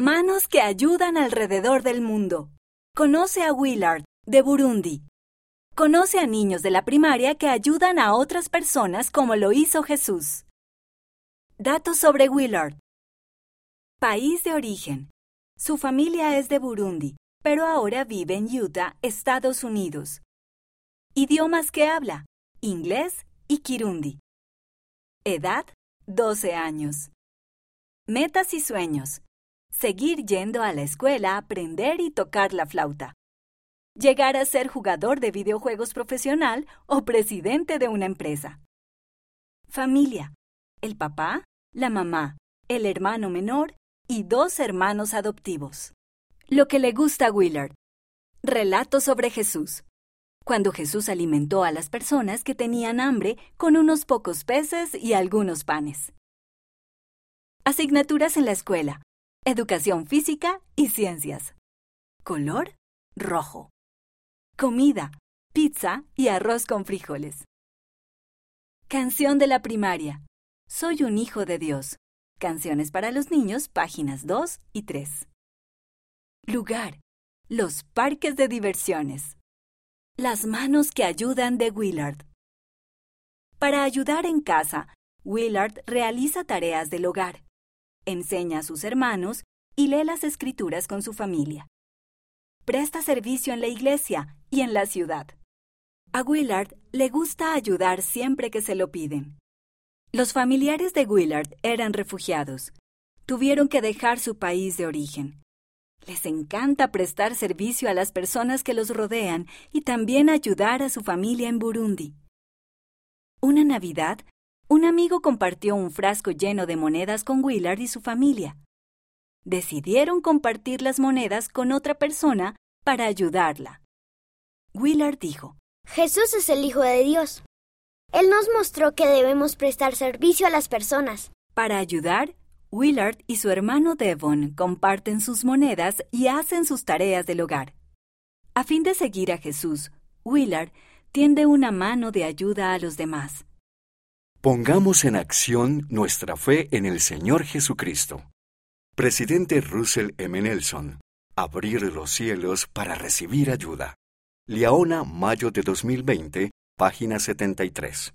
Manos que ayudan alrededor del mundo. Conoce a Willard, de Burundi. Conoce a niños de la primaria que ayudan a otras personas como lo hizo Jesús. Datos sobre Willard. País de origen. Su familia es de Burundi, pero ahora vive en Utah, Estados Unidos. Idiomas que habla. Inglés y Kirundi. Edad, 12 años. Metas y sueños. Seguir yendo a la escuela, aprender y tocar la flauta. Llegar a ser jugador de videojuegos profesional o presidente de una empresa. Familia. El papá, la mamá, el hermano menor y dos hermanos adoptivos. Lo que le gusta a Willard. Relato sobre Jesús cuando Jesús alimentó a las personas que tenían hambre con unos pocos peces y algunos panes. Asignaturas en la escuela. Educación física y ciencias. Color rojo. Comida, pizza y arroz con frijoles. Canción de la primaria. Soy un hijo de Dios. Canciones para los niños, páginas 2 y 3. Lugar. Los parques de diversiones. Las manos que ayudan de Willard. Para ayudar en casa, Willard realiza tareas del hogar, enseña a sus hermanos y lee las escrituras con su familia. Presta servicio en la iglesia y en la ciudad. A Willard le gusta ayudar siempre que se lo piden. Los familiares de Willard eran refugiados. Tuvieron que dejar su país de origen. Les encanta prestar servicio a las personas que los rodean y también ayudar a su familia en Burundi. Una Navidad, un amigo compartió un frasco lleno de monedas con Willard y su familia. Decidieron compartir las monedas con otra persona para ayudarla. Willard dijo, Jesús es el Hijo de Dios. Él nos mostró que debemos prestar servicio a las personas. Para ayudar, Willard y su hermano Devon comparten sus monedas y hacen sus tareas del hogar. A fin de seguir a Jesús, Willard tiende una mano de ayuda a los demás. Pongamos en acción nuestra fe en el Señor Jesucristo. Presidente Russell M. Nelson. Abrir los cielos para recibir ayuda. Liaona, mayo de 2020, página 73.